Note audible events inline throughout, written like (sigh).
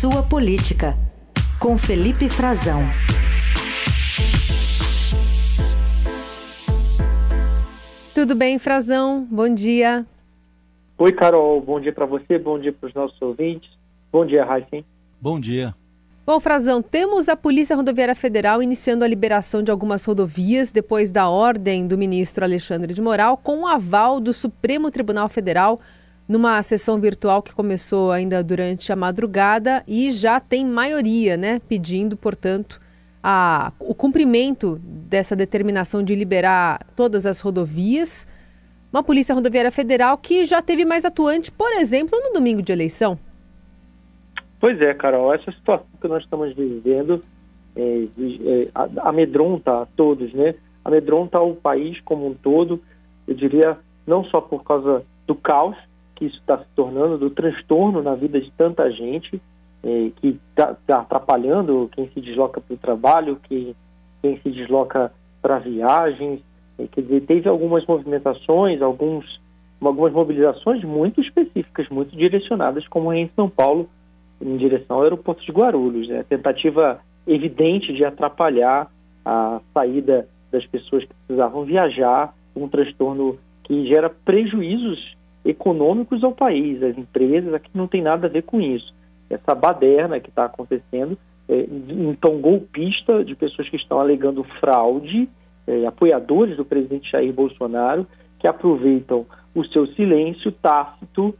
Sua Política, com Felipe Frazão. Tudo bem, Frazão? Bom dia. Oi, Carol. Bom dia para você, bom dia para os nossos ouvintes. Bom dia, Heisen. Bom dia. Bom, Frazão, temos a Polícia Rodoviária Federal iniciando a liberação de algumas rodovias depois da ordem do ministro Alexandre de Moral, com o aval do Supremo Tribunal Federal, numa sessão virtual que começou ainda durante a madrugada e já tem maioria, né, pedindo, portanto, a, o cumprimento dessa determinação de liberar todas as rodovias. Uma Polícia Rodoviária Federal que já teve mais atuante, por exemplo, no domingo de eleição. Pois é, Carol, essa situação que nós estamos vivendo é, é, amedronta a todos, né? Amedronta o país como um todo, eu diria, não só por causa do caos que isso está se tornando, do transtorno na vida de tanta gente, é, que está tá atrapalhando quem se desloca para o trabalho, quem, quem se desloca para viagens, é, quer dizer, teve algumas movimentações, alguns, algumas mobilizações muito específicas, muito direcionadas, como em São Paulo, em direção ao aeroporto de Guarulhos. Né? Tentativa evidente de atrapalhar a saída das pessoas que precisavam viajar, um transtorno que gera prejuízos econômicos ao país, às empresas, aqui não tem nada a ver com isso. Essa baderna que está acontecendo, é, tom golpista de pessoas que estão alegando fraude, é, apoiadores do presidente Jair Bolsonaro, que aproveitam o seu silêncio tácito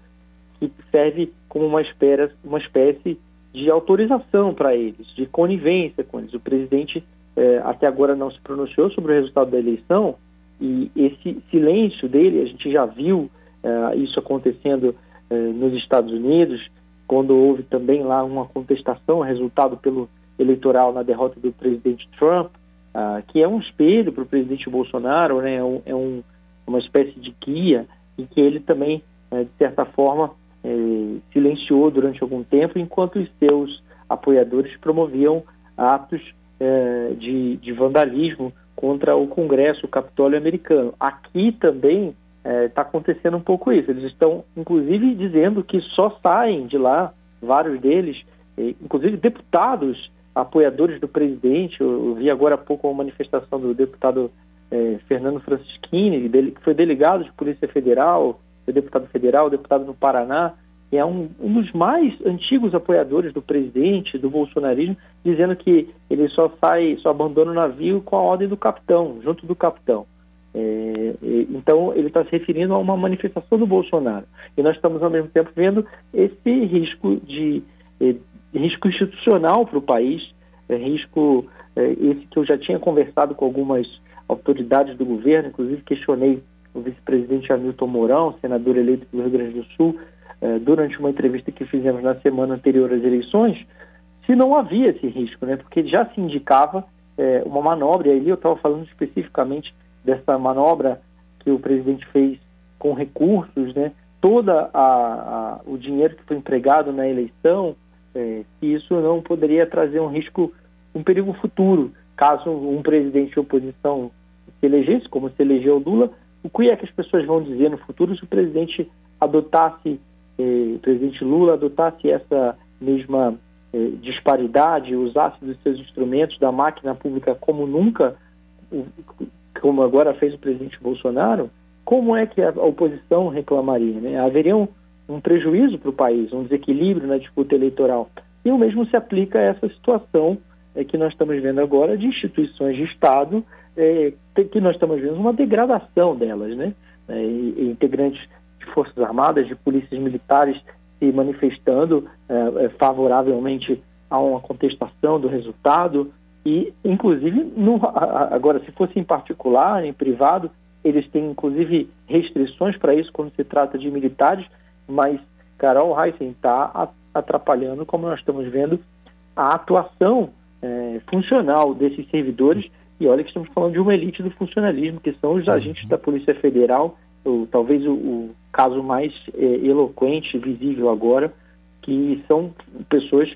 que serve como uma espécie, uma espécie de autorização para eles, de conivência com eles. O presidente eh, até agora não se pronunciou sobre o resultado da eleição e esse silêncio dele, a gente já viu eh, isso acontecendo eh, nos Estados Unidos, quando houve também lá uma contestação, resultado pelo eleitoral na derrota do presidente Trump, ah, que é um espelho para o presidente Bolsonaro, né? é, um, é um, uma espécie de guia, e que ele também, de certa forma, eh, silenciou durante algum tempo, enquanto os seus apoiadores promoviam atos eh, de, de, vandalismo contra o Congresso, o Capitólio americano. Aqui também está eh, acontecendo um pouco isso. Eles estão, inclusive, dizendo que só saem de lá, vários deles, inclusive deputados apoiadores do presidente. Eu, vi agora há pouco uma manifestação do deputado eh, Fernando Francischini, dele, que foi delegado de Polícia Federal, foi deputado federal, deputado no Paraná, e é um, um, dos mais antigos apoiadores do presidente, do bolsonarismo, dizendo que ele só sai, só abandona o navio com a ordem do capitão, junto do capitão. É, então, ele está se referindo a uma manifestação do Bolsonaro. E nós estamos, ao mesmo tempo, vendo esse risco de eh, risco institucional para o país, é, risco é, esse que eu já tinha conversado com algumas autoridades do governo, inclusive questionei o vice-presidente Hamilton Mourão, senador eleito do Rio Grande do Sul, durante uma entrevista que fizemos na semana anterior às eleições, se não havia esse risco, né? porque já se indicava uma manobra, e aí eu estava falando especificamente dessa manobra que o presidente fez com recursos, né? toda a, a, o dinheiro que foi empregado na eleição, que isso não poderia trazer um risco, um perigo futuro, caso um presidente de oposição se elegesse, como se elegeu Lula, o que é que as pessoas vão dizer no futuro se o presidente adotasse, eh, o presidente Lula adotasse essa mesma eh, disparidade, usasse dos seus instrumentos da máquina pública como nunca, como agora fez o presidente Bolsonaro? Como é que a oposição reclamaria? Né? Haveria um, um prejuízo para o país, um desequilíbrio na disputa eleitoral. E o mesmo se aplica a essa situação é, que nós estamos vendo agora de instituições de Estado é, que nós estamos vendo uma degradação delas, né? É, integrantes de forças armadas, de polícias militares se manifestando favoravelmente a uma contestação do resultado e, inclusive, no, agora, se fosse em particular, em privado, eles têm, inclusive, restrições para isso quando se trata de militares, mas Carol Heissen está atrapalhando, como nós estamos vendo, a atuação é, funcional desses servidores e olha que estamos falando de uma elite do funcionalismo, que são os uhum. agentes da Polícia Federal, ou, talvez o, o, caso mais é, eloquente, visível agora, que são pessoas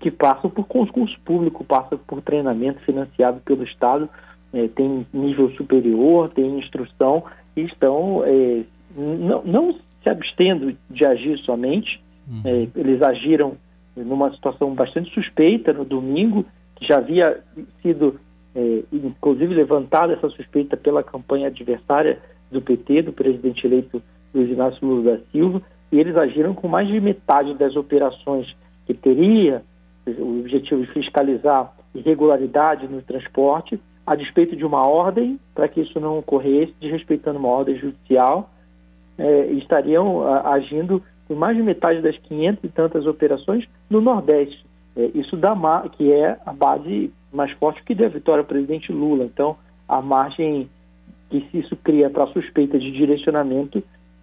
que passam por concurso público, passam por treinamento financiado pelo Estado, é, tem nível superior, tem instrução e estão é, não, não, se abstendo de agir somente, uhum. É, eles agiram numa situação bastante suspeita no domingo, que já havia sido, inclusive, levantada essa suspeita pela campanha adversária do PT, do presidente eleito Luiz Inácio Lula da Silva, e eles agiram com mais de metade das operações que teria o objetivo de fiscalizar irregularidade no transporte, a despeito de uma ordem para que isso não ocorresse, desrespeitando uma ordem judicial, é, estariam a, agindo com mais de metade das 500 e tantas operações no Nordeste. É, isso dá que é a base mais forte que deu a vitória ao presidente Lula. Então, a margem que isso cria para suspeita de direcionamento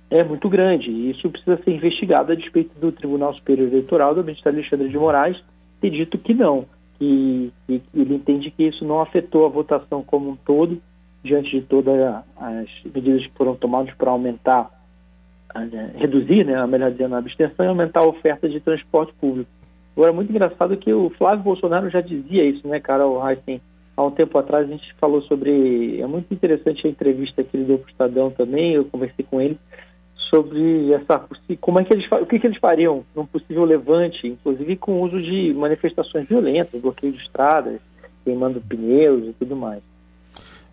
é muito grande. E isso precisa ser investigado a despeito do Tribunal Superior Eleitoral, do ministro Alexandre de Moraes, ter dito que não, que, que ele entende que isso não afetou a votação como um todo, diante de todas as medidas que foram tomadas para aumentar, reduzir, né, melhor dizendo, a abstenção e aumentar a oferta de transporte público. Agora, é muito engraçado que o Flávio Bolsonaro já dizia isso, né, Carol Heisen? Há um tempo atrás a gente falou sobre. É muito interessante a entrevista que ele deu para o Estadão também, eu conversei com ele sobre essa como é que eles o que, que eles fariam num possível levante, inclusive com o uso de manifestações violentas, bloqueio de estradas, queimando pneus e tudo mais.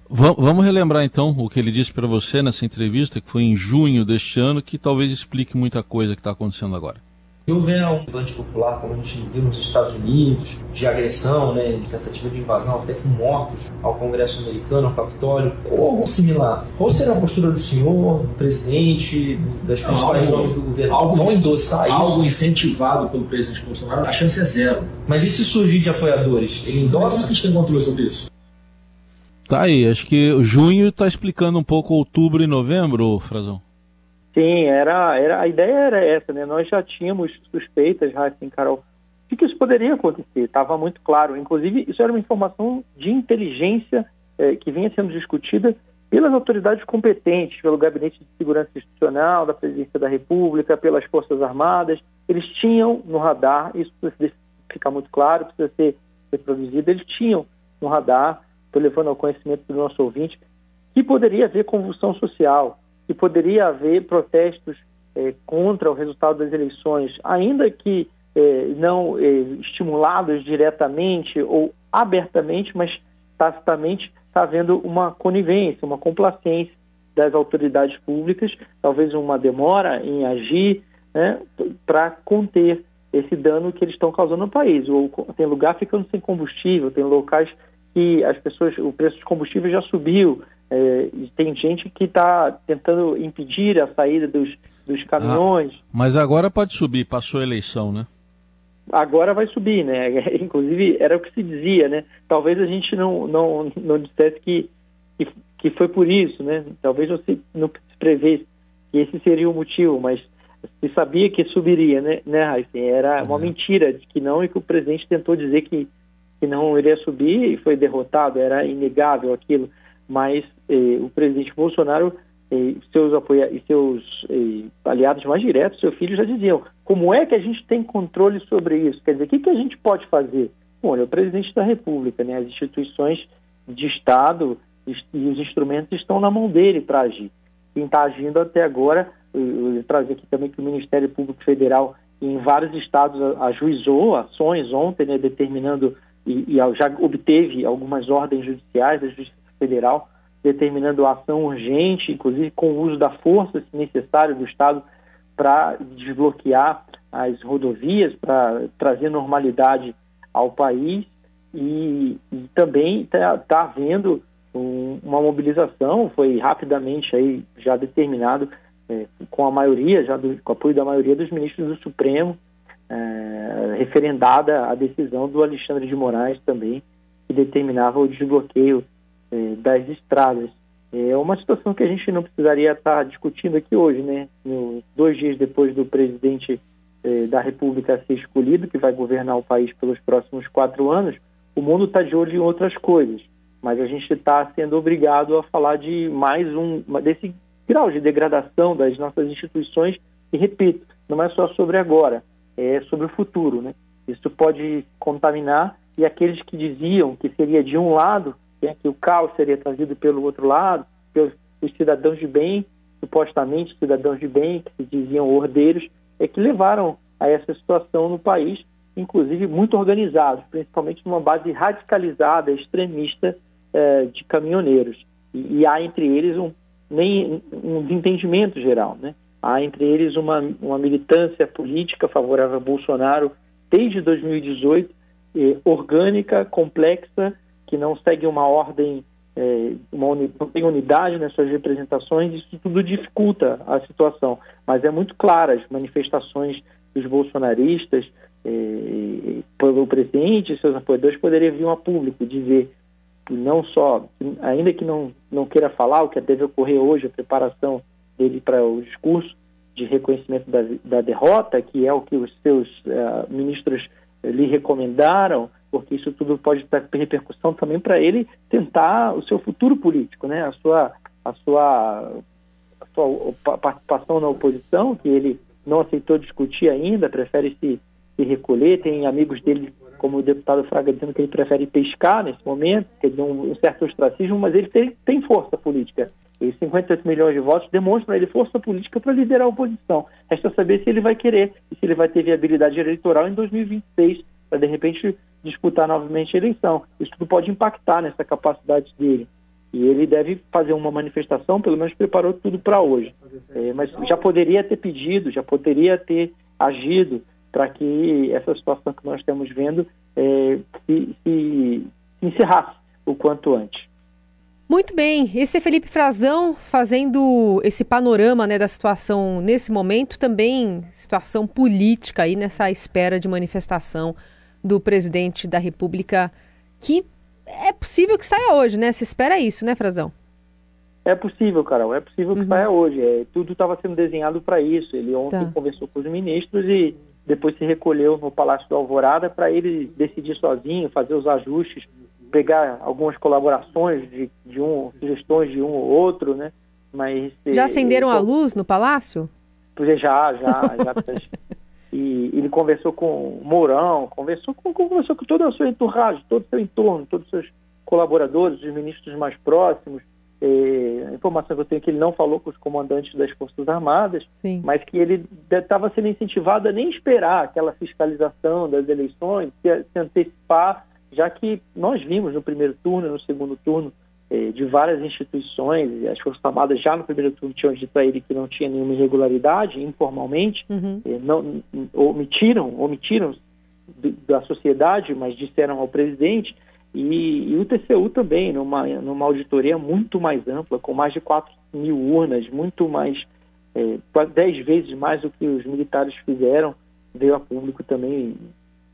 Vamos relembrar então o que ele disse para você nessa entrevista, que foi em junho deste ano, que talvez explique muita coisa que está acontecendo agora. Se houver um levante popular, como a gente viu nos Estados Unidos, de agressão, né, de tentativa de invasão, até com mortos ao Congresso americano, ao Capitólio, ou algo similar, qual será a postura do senhor, do presidente, das principais nomes do governo? Algo, Vão endossar isso? Algo incentivado pelo presidente Bolsonaro, a chance é zero. Mas e se surgir de apoiadores? Ele endossa? Como é que a gente tem controle sobre isso? Tá aí, acho que junho está explicando um pouco outubro e novembro, Frazão. Sim, era, era, a ideia era essa, né? Nós já tínhamos suspeitas, Raíssa Carol, de que isso poderia acontecer, estava muito claro. Inclusive, isso era uma informação de inteligência eh, que vinha sendo discutida pelas autoridades competentes, pelo Gabinete de Segurança Institucional da Presidência da República, pelas Forças Armadas. Eles tinham no radar, isso precisa ficar muito claro, precisa ser reproduzido, eles tinham no radar, estou levando ao conhecimento do nosso ouvinte, que poderia haver convulsão social, que poderia haver protestos é, contra o resultado das eleições, ainda que é, não é, estimulados diretamente ou abertamente, mas tacitamente está havendo uma conivência, uma complacência das autoridades públicas, talvez uma demora em agir né, para conter esse dano que eles estão causando no país. Ou tem lugar ficando sem combustível, tem locais que as pessoas, o preço de combustível já subiu, é, tem gente que está tentando impedir a saída dos, dos caminhões. Ah, mas agora pode subir, passou a eleição, né? Agora vai subir, né? (laughs) Inclusive era o que se dizia, né? Talvez a gente não, não, não dissesse que, que, que foi por isso, né? Talvez se, não se prevesse que esse seria o motivo, mas se sabia que subiria, né, né? Era uhum. uma mentira de que não e que o presidente tentou dizer que, que não iria subir e foi derrotado, era inegável aquilo mas eh, o presidente Bolsonaro eh, seus apoia e seus eh, aliados mais diretos, seu filho, já diziam: como é que a gente tem controle sobre isso? Quer dizer, o que, que a gente pode fazer? Bom, olha, o presidente da República, né, as instituições de Estado e os instrumentos estão na mão dele para agir. Quem está agindo até agora, eu, eu trazer aqui também que o Ministério Público Federal em vários estados ajuizou ações ontem, né, determinando e, e, já obteve algumas ordens judiciais da Justiça Federal, determinando ação urgente, inclusive com o uso da força, se necessário, do Estado para desbloquear as rodovias, para trazer normalidade ao país. E, e também está tá havendo um, uma mobilização, foi rapidamente aí já determinado é, com a maioria, já do, com o apoio da maioria dos ministros do Supremo, é, referendada a decisão do Alexandre de Moraes também, que determinava o desbloqueio das estradas. É uma situação que a gente não precisaria estar discutindo aqui hoje, né? Dois dias depois do presidente é, da República ser escolhido, que vai governar o país pelos próximos quatro anos, o mundo está de olho em outras coisas. Mas a gente está sendo obrigado a falar de mais um, desse grau de degradação das nossas instituições. E repito, não é só sobre agora, é sobre o futuro, né? Isso pode contaminar e aqueles que diziam que seria de um lado né, que o caos seria trazido pelo outro lado, pelos os cidadãos de bem, supostamente cidadãos de bem, que se diziam ordeiros, é que levaram a essa situação no país inclusive muito organizados, principalmente numa base radicalizada, extremista eh, de caminhoneiros. E, e, há entre eles um, nem, um desentendimento geral. Né? Há entre eles uma, uma militância política favorável a Bolsonaro desde 2018, eh, orgânica, complexa, que não segue uma ordem, eh, uma não tem unidade nas suas representações, isso tudo dificulta a situação. Mas é muito clara as manifestações dos bolsonaristas, eh, pelo presidente e seus apoiadores poderia vir a público dizer que não só, ainda que não, não queira falar o que deve ocorrer hoje, a preparação dele para o discurso de reconhecimento da, da derrota, que é o que os seus uh, ministros lhe recomendaram, porque isso tudo pode ter repercussão também para ele tentar o seu futuro político, né? a, sua, a, sua, a sua participação na oposição, que ele não aceitou discutir ainda, prefere se, se recolher, tem amigos dele como o deputado Fraga dizendo que ele prefere pescar nesse momento, quer dizer, um, um certo ostracismo, mas ele tem, tem força política. E 58 milhões de votos demonstram ele força política para liderar a oposição. Resta saber se ele vai querer e se ele vai ter viabilidade eleitoral em 2026 para, de repente, disputar novamente a eleição. Isso tudo pode impactar nessa capacidade dele. E ele deve fazer uma manifestação, pelo menos preparou tudo para hoje. É, mas já poderia ter pedido, já poderia ter agido para que essa situação que nós estamos vendo é, se, se, se encerrasse o quanto antes. Muito bem, esse é Felipe Frazão fazendo esse panorama né, da situação nesse momento, também situação política aí nessa espera de manifestação do presidente da República, que é possível que saia hoje, né? Se espera isso, né, Frazão? É possível, Carol, é possível que uhum. saia hoje. É, tudo estava sendo desenhado para isso. Ele ontem tá. conversou com os ministros e depois se recolheu no Palácio do Alvorada para ele decidir sozinho, fazer os ajustes, pegar algumas colaborações de, de um, sugestões de um ou outro, né? Mas já eh, acenderam ele, a luz no palácio? Já, já, já. (laughs) e ele conversou com Mourão, conversou com, conversou com todo o seu entourage, todo o seu entorno, todos os seus colaboradores, os ministros mais próximos, é, a informação que eu tenho é que ele não falou com os comandantes das Forças Armadas, Sim. mas que ele estava sendo incentivado a nem esperar aquela fiscalização das eleições, se, se antecipar, já que nós vimos no primeiro turno, no segundo turno, de várias instituições, as Forças Armadas já no primeiro turno tinham dito a ele que não tinha nenhuma irregularidade, informalmente, uhum. é, não, omitiram, omitiram da sociedade, mas disseram ao presidente, e, e, o TCU também, numa, numa auditoria muito mais ampla, com mais de 4 mil urnas, muito mais, é, 10 vezes mais do que os militares fizeram, veio a público também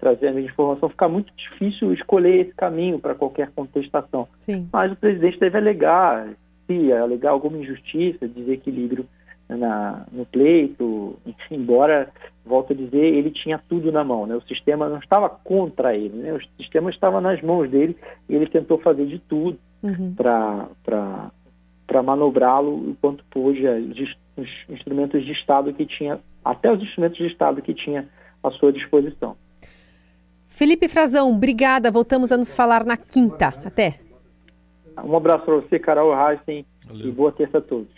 trazer a mesma informação. Fica muito difícil escolher esse caminho para qualquer contestação. Sim. Mas o presidente deve alegar, se alegar alguma injustiça, desequilíbrio na, no pleito, embora, volto a dizer, ele tinha tudo na mão, né? o sistema não estava contra ele, né? o sistema estava nas mãos dele e ele tentou fazer de tudo uhum. para manobrá-lo enquanto pôde os instrumentos de Estado que tinha, até os instrumentos de Estado que tinha à sua disposição. Felipe Frazão, obrigada. Voltamos a nos falar na quinta. Até. Um abraço para você, Carol Heisen, e boa terça a todos.